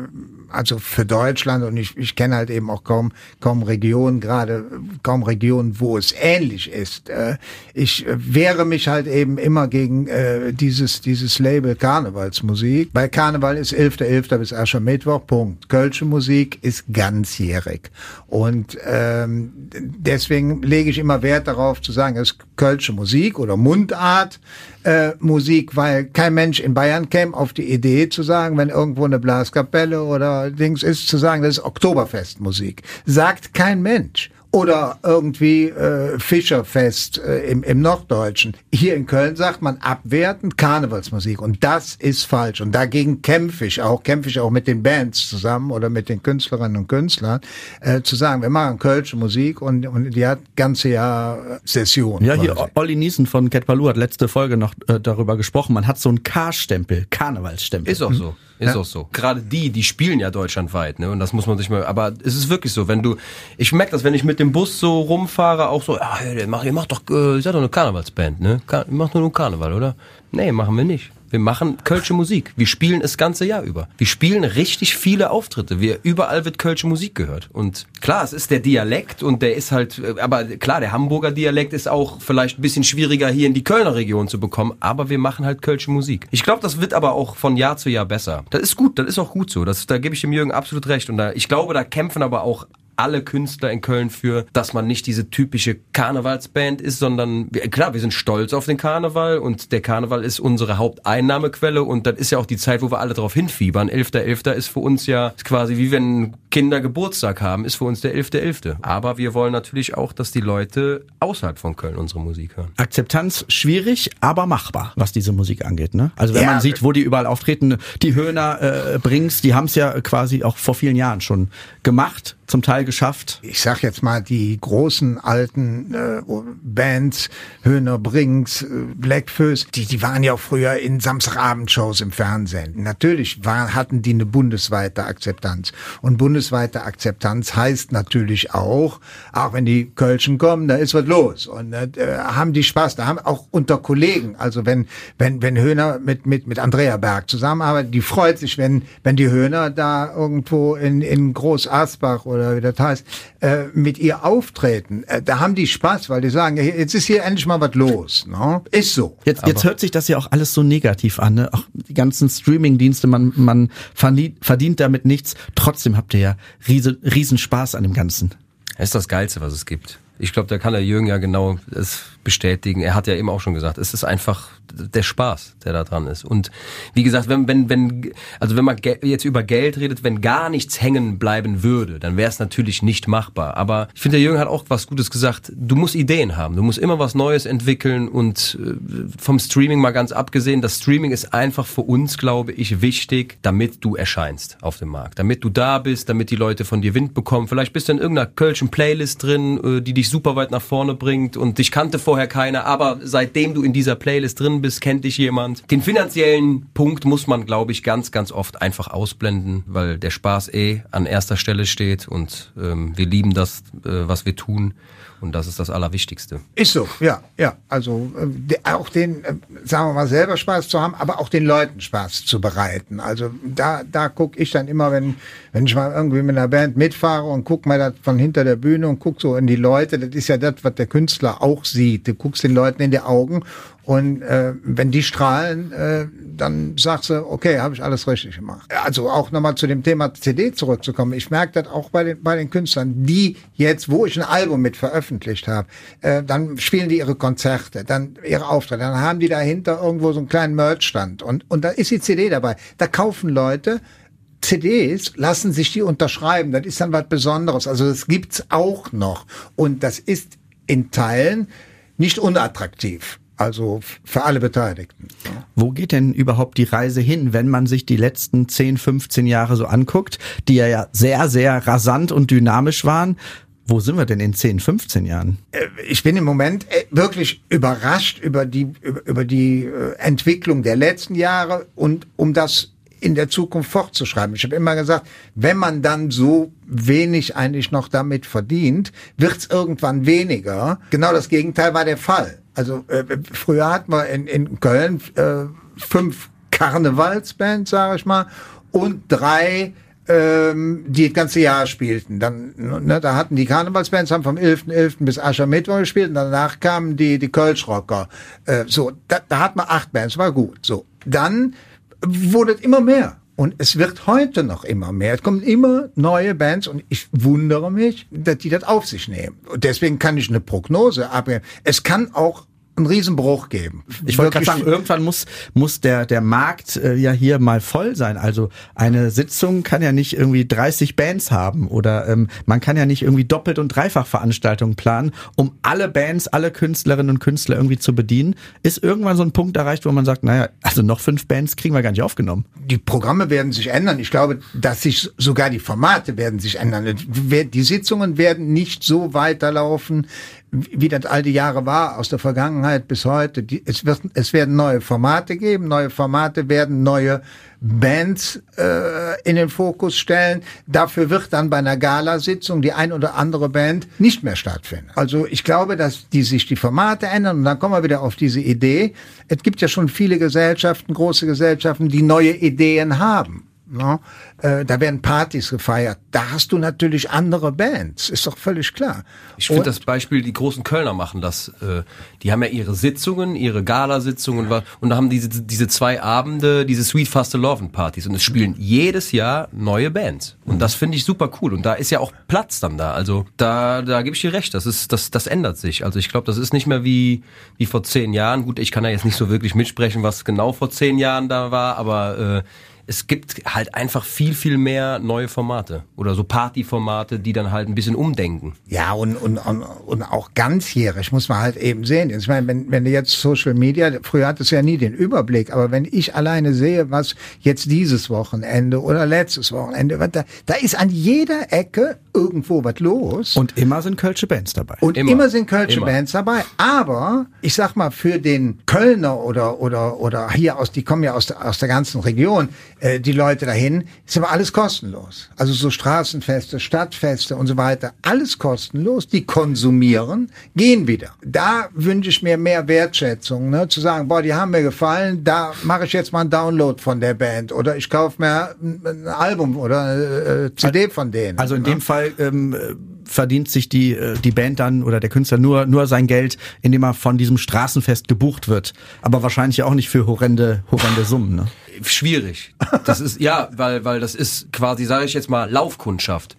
also für Deutschland und ich, ich kenne halt eben auch kaum kaum Regionen, gerade kaum Regionen, wo es ähnlich ist. Äh, ich wehre mich halt eben immer gegen äh, dieses dieses Label Karnevalsmusik. Weil Karneval ist 11.11. .11. bis Aschermittwoch, Punkt. Kölsche Musik ist ganzjährig. Und ähm, deswegen lege ich immer Wert darauf zu sagen, es ist Kölsche Musik oder Mundart äh, Musik, weil kein Mensch in Bayern käme auf die Idee zu sagen, wenn irgendwo eine Blaskapelle oder Dings ist, zu sagen, das ist Oktoberfestmusik. Sagt kein Mensch oder irgendwie äh, Fischerfest äh, im, im Norddeutschen. Hier in Köln sagt man abwertend Karnevalsmusik und das ist falsch und dagegen kämpfe ich auch, kämpfe ich auch mit den Bands zusammen oder mit den Künstlerinnen und Künstlern äh, zu sagen, wir machen kölsche Musik und, und die hat ganze Jahr Session. Ja, hier Olli Niesen von Cat Baloo hat letzte Folge noch äh, darüber gesprochen, man hat so einen K-Stempel, Karnevalsstempel. Ist auch so. Ist ja. auch so. Gerade die, die spielen ja deutschlandweit, ne? Und das muss man sich mal. Aber es ist wirklich so, wenn du, ich merke das, wenn ich mit dem Bus so rumfahre, auch so, ja, ihr macht, ihr macht doch, äh, ihr seid doch eine Karnevalsband, ne? Ihr macht nur Karneval, oder? Nee, machen wir nicht. Wir machen kölsche Musik. Wir spielen das ganze Jahr über. Wir spielen richtig viele Auftritte. Wir, überall wird kölsche Musik gehört. Und klar, es ist der Dialekt und der ist halt, aber klar, der Hamburger Dialekt ist auch vielleicht ein bisschen schwieriger hier in die Kölner Region zu bekommen, aber wir machen halt kölsche Musik. Ich glaube, das wird aber auch von Jahr zu Jahr besser. Das ist gut, das ist auch gut so. Das, da gebe ich dem Jürgen absolut recht. Und da, ich glaube, da kämpfen aber auch alle Künstler in Köln für, dass man nicht diese typische Karnevalsband ist, sondern klar, wir sind stolz auf den Karneval und der Karneval ist unsere Haupteinnahmequelle und das ist ja auch die Zeit, wo wir alle drauf hinfiebern. 11.11. .11. ist für uns ja quasi wie wenn Kinder Geburtstag haben, ist für uns der 11.11. .11. Aber wir wollen natürlich auch, dass die Leute außerhalb von Köln unsere Musik hören. Akzeptanz schwierig, aber machbar, was diese Musik angeht. Ne? Also wenn ja. man sieht, wo die überall auftreten, die Höhner äh, Brings, die haben es ja quasi auch vor vielen Jahren schon gemacht zum Teil geschafft? Ich sag jetzt mal, die großen alten äh, Bands, Höhner Brings, äh, Blackfoes, die, die waren ja auch früher in Samstagabendshows im Fernsehen. Natürlich war, hatten die eine bundesweite Akzeptanz. Und bundesweite Akzeptanz heißt natürlich auch, auch wenn die Kölschen kommen, da ist was los. Und äh, haben die Spaß, da haben auch unter Kollegen, also wenn, wenn, wenn Höhner mit, mit, mit Andrea Berg zusammenarbeitet, die freut sich, wenn, wenn die Höhner da irgendwo in, in Groß Asbach oder oder wie das heißt, äh, mit ihr auftreten, äh, da haben die Spaß, weil die sagen, jetzt ist hier endlich mal was los. Ne? Ist so. Jetzt, jetzt hört sich das ja auch alles so negativ an. Ne? Auch die ganzen Streaming-Dienste, man, man verdient, damit nichts. Trotzdem habt ihr ja riesen, riesen Spaß an dem Ganzen. Das ist das Geilste, was es gibt. Ich glaube, da kann der Jürgen ja genau es bestätigen. Er hat ja eben auch schon gesagt, es ist einfach der Spaß, der da dran ist. Und wie gesagt, wenn, wenn, wenn, also wenn man jetzt über Geld redet, wenn gar nichts hängen bleiben würde, dann wäre es natürlich nicht machbar. Aber ich finde, der Jürgen hat auch was Gutes gesagt. Du musst Ideen haben. Du musst immer was Neues entwickeln und äh, vom Streaming mal ganz abgesehen, das Streaming ist einfach für uns, glaube ich, wichtig, damit du erscheinst auf dem Markt. Damit du da bist, damit die Leute von dir Wind bekommen. Vielleicht bist du in irgendeiner Kölschen Playlist drin, äh, die dich super weit nach vorne bringt und dich kannte vorher keiner, aber seitdem du in dieser Playlist drin bist, kennt dich jemand. Den finanziellen Punkt muss man, glaube ich, ganz, ganz oft einfach ausblenden, weil der Spaß eh an erster Stelle steht und ähm, wir lieben das, äh, was wir tun. Und das ist das Allerwichtigste. Ist so, ja, ja. Also äh, auch den, äh, sagen wir mal, selber Spaß zu haben, aber auch den Leuten Spaß zu bereiten. Also da, da gucke ich dann immer, wenn, wenn ich mal irgendwie mit einer Band mitfahre und guck mal das von hinter der Bühne und guck so in die Leute, das ist ja das, was der Künstler auch sieht. Du guckst den Leuten in die Augen und äh, wenn die strahlen, äh, dann sagst du, okay, habe ich alles richtig gemacht. Also auch nochmal zu dem Thema CD zurückzukommen. Ich merke das auch bei den, bei den Künstlern, die jetzt, wo ich ein Album mit veröffentlicht habe, äh, dann spielen die ihre Konzerte, dann ihre Auftritte, dann haben die dahinter irgendwo so einen kleinen Merchstand und, und da ist die CD dabei. Da kaufen Leute CDs lassen sich die unterschreiben. Das ist dann was Besonderes. Also das gibt's auch noch. Und das ist in Teilen nicht unattraktiv. Also für alle Beteiligten. Wo geht denn überhaupt die Reise hin, wenn man sich die letzten 10, 15 Jahre so anguckt, die ja sehr, sehr rasant und dynamisch waren? Wo sind wir denn in 10, 15 Jahren? Äh, ich bin im Moment äh, wirklich überrascht über die, über, über die äh, Entwicklung der letzten Jahre und um das in der Zukunft fortzuschreiben. Ich habe immer gesagt, wenn man dann so wenig eigentlich noch damit verdient, wird es irgendwann weniger. Genau das Gegenteil war der Fall. Also äh, früher hatten wir in, in Köln äh, fünf Karnevalsbands, sage ich mal, und drei ähm, die das ganze Jahr spielten. Dann, ne, da hatten die Karnevalsbands haben vom 11.11. .11. bis Aschermittwoch gespielt und danach kamen die, die Kölschrocker. Äh, so, da, da hat man acht Bands, war gut. So, dann wurde es immer mehr. Und es wird heute noch immer mehr. Es kommen immer neue Bands und ich wundere mich, dass die das auf sich nehmen. Und deswegen kann ich eine Prognose abgeben. Es kann auch einen Riesenbruch geben. Ich wollte gerade sagen, irgendwann muss, muss der, der Markt äh, ja hier mal voll sein. Also eine Sitzung kann ja nicht irgendwie 30 Bands haben oder ähm, man kann ja nicht irgendwie Doppelt- und Dreifachveranstaltungen planen, um alle Bands, alle Künstlerinnen und Künstler irgendwie zu bedienen. Ist irgendwann so ein Punkt erreicht, wo man sagt, naja, also noch fünf Bands kriegen wir gar nicht aufgenommen. Die Programme werden sich ändern. Ich glaube, dass sich sogar die Formate werden sich ändern. Die Sitzungen werden nicht so weiterlaufen, wie das all die Jahre war, aus der Vergangenheit bis heute. Die, es, wird, es werden neue Formate geben, neue Formate werden neue Bands äh, in den Fokus stellen. Dafür wird dann bei einer Galasitzung die ein oder andere Band nicht mehr stattfinden. Also ich glaube, dass die sich die Formate ändern und dann kommen wir wieder auf diese Idee. Es gibt ja schon viele Gesellschaften, große Gesellschaften, die neue Ideen haben. No? Äh, da werden Partys gefeiert. Da hast du natürlich andere Bands, ist doch völlig klar. Ich finde das Beispiel, die großen Kölner machen das. Äh, die haben ja ihre Sitzungen, ihre Galasitzungen und da haben diese, diese zwei Abende, diese Sweet Faste Loven Partys und es spielen jedes Jahr neue Bands. Und das finde ich super cool. Und da ist ja auch Platz dann da. Also da, da gebe ich dir recht. Das ist, das, das ändert sich. Also ich glaube, das ist nicht mehr wie, wie vor zehn Jahren. Gut, ich kann da jetzt nicht so wirklich mitsprechen, was genau vor zehn Jahren da war, aber äh, es gibt halt einfach viel, viel mehr neue Formate oder so Partyformate, die dann halt ein bisschen umdenken. Ja, und, und, und, und auch ganzjährig muss man halt eben sehen. Ich meine, wenn, wenn du jetzt Social Media, früher hat es ja nie den Überblick, aber wenn ich alleine sehe, was jetzt dieses Wochenende oder letztes Wochenende, da, da ist an jeder Ecke irgendwo was los. Und immer sind Kölsche Bands dabei. Und immer, immer sind Kölsche immer. Bands dabei. Aber ich sag mal, für den Kölner oder, oder, oder hier aus, die kommen ja aus der, aus der ganzen Region, äh, die Leute dahin, ist aber alles kostenlos. Also so Straßenfeste, Stadtfeste und so weiter, alles kostenlos. Die konsumieren, gehen wieder. Da wünsche ich mir mehr Wertschätzung, ne? zu sagen, boah, die haben mir gefallen, da mache ich jetzt mal einen Download von der Band oder ich kaufe mir ein, Album oder eine äh, CD von denen. Also in ne? dem Fall ähm, verdient sich die, äh, die Band dann oder der Künstler nur, nur sein Geld, indem er von diesem Straßenfest gebucht wird. Aber wahrscheinlich auch nicht für horrende, horrende Summen. Ne? Schwierig. Das ist, ja, weil, weil das ist quasi, sage ich jetzt mal, Laufkundschaft.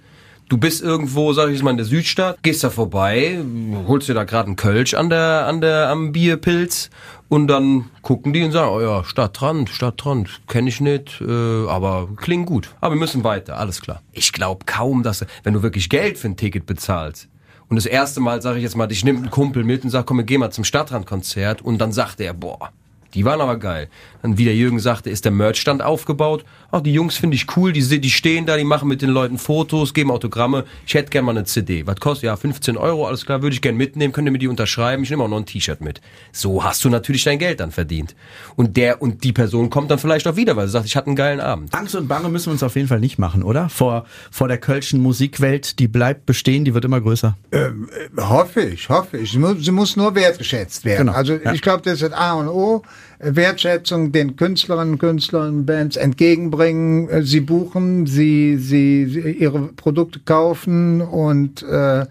Du bist irgendwo, sag ich jetzt mal, in der Südstadt, gehst da vorbei, holst dir da gerade einen Kölsch an der, an der, am Bierpilz und dann gucken die und sagen, oh ja, Stadtrand, Stadtrand, kenne ich nicht, äh, aber klingt gut. Aber wir müssen weiter, alles klar. Ich glaube kaum, dass, wenn du wirklich Geld für ein Ticket bezahlst, und das erste Mal sage ich jetzt mal, ich nehme einen Kumpel mit und sag, komm, wir gehen mal zum Stadtrandkonzert und dann sagt er, boah, die waren aber geil. Dann, wie der Jürgen sagte, ist der Merchstand aufgebaut. Ach, die Jungs finde ich cool, die, die stehen da, die machen mit den Leuten Fotos, geben Autogramme. Ich hätte gerne mal eine CD. Was kostet? Ja, 15 Euro, alles klar, würde ich gerne mitnehmen, könnt ihr mir die unterschreiben, ich nehme auch noch ein T-Shirt mit. So hast du natürlich dein Geld dann verdient. Und der und die Person kommt dann vielleicht auch wieder, weil sie sagt, ich hatte einen geilen Abend. Angst und Bange müssen wir uns auf jeden Fall nicht machen, oder? Vor, vor der kölschen Musikwelt, die bleibt bestehen, die wird immer größer. Ähm, äh, hoffe ich, hoffe ich. Sie muss, sie muss nur wertgeschätzt werden. Genau. Also ja. ich glaube, das ist A und O. Wertschätzung den Künstlerinnen, Künstlern, Bands entgegenbringen. Äh, sie buchen, sie, sie, sie ihre Produkte kaufen und äh,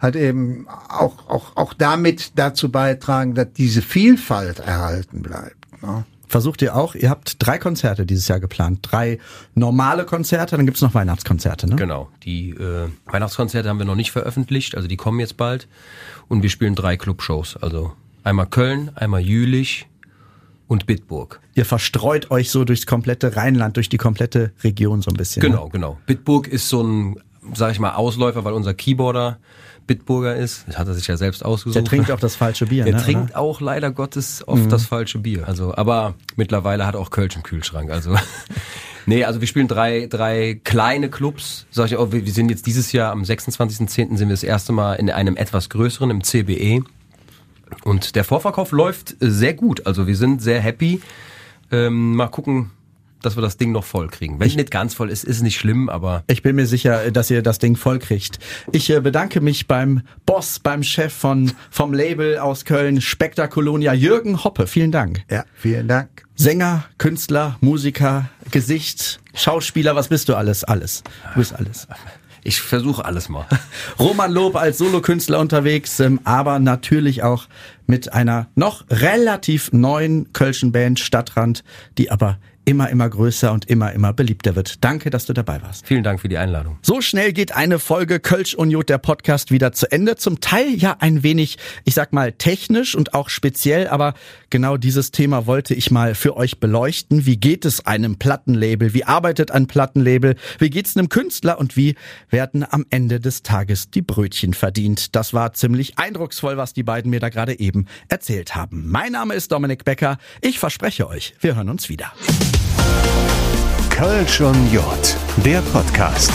halt eben auch, auch, auch damit dazu beitragen, dass diese Vielfalt erhalten bleibt. Ne? Versucht ihr auch, ihr habt drei Konzerte dieses Jahr geplant. Drei normale Konzerte, dann gibt's noch Weihnachtskonzerte, ne? Genau. Die äh, Weihnachtskonzerte haben wir noch nicht veröffentlicht, also die kommen jetzt bald. Und wir spielen drei Clubshows. Also einmal Köln, einmal Jülich, und Bitburg. Ihr verstreut euch so durchs komplette Rheinland, durch die komplette Region so ein bisschen. Genau, ne? genau. Bitburg ist so ein, sag ich mal, Ausläufer, weil unser Keyboarder Bitburger ist. Das hat er sich ja selbst ausgesucht. Der trinkt auch das falsche Bier. Der ne, trinkt oder? auch leider Gottes oft mhm. das falsche Bier. Also, aber mittlerweile hat auch Kölsch im Kühlschrank. Also Nee, also wir spielen drei, drei kleine Clubs. Sag ich wir wir sind jetzt dieses Jahr am 26.10. sind wir das erste Mal in einem etwas größeren, im CBE. Und der Vorverkauf läuft äh, sehr gut. Also wir sind sehr happy. Ähm, mal gucken, dass wir das Ding noch voll kriegen. Wenn es nicht ganz voll ist, ist es nicht schlimm, aber Ich bin mir sicher, dass ihr das Ding voll kriegt. Ich äh, bedanke mich beim Boss, beim Chef von, vom Label aus Köln, Spektakolonia, Jürgen Hoppe. Vielen Dank. Ja, vielen Dank. Sänger, Künstler, Musiker, Gesicht, Schauspieler, was bist du alles? Alles. Du bist alles. Ich versuche alles mal. Roman Lob als Solokünstler unterwegs, ähm, aber natürlich auch mit einer noch relativ neuen Kölschen Band Stadtrand, die aber immer, immer größer und immer, immer beliebter wird. Danke, dass du dabei warst. Vielen Dank für die Einladung. So schnell geht eine Folge Kölsch und Jod, der Podcast, wieder zu Ende. Zum Teil ja ein wenig, ich sag mal, technisch und auch speziell, aber genau dieses Thema wollte ich mal für euch beleuchten. Wie geht es einem Plattenlabel? Wie arbeitet ein Plattenlabel? Wie geht's einem Künstler? Und wie werden am Ende des Tages die Brötchen verdient? Das war ziemlich eindrucksvoll, was die beiden mir da gerade eben erzählt haben. Mein Name ist Dominik Becker. Ich verspreche euch, wir hören uns wieder. Kölsch und Jod, der Podcast.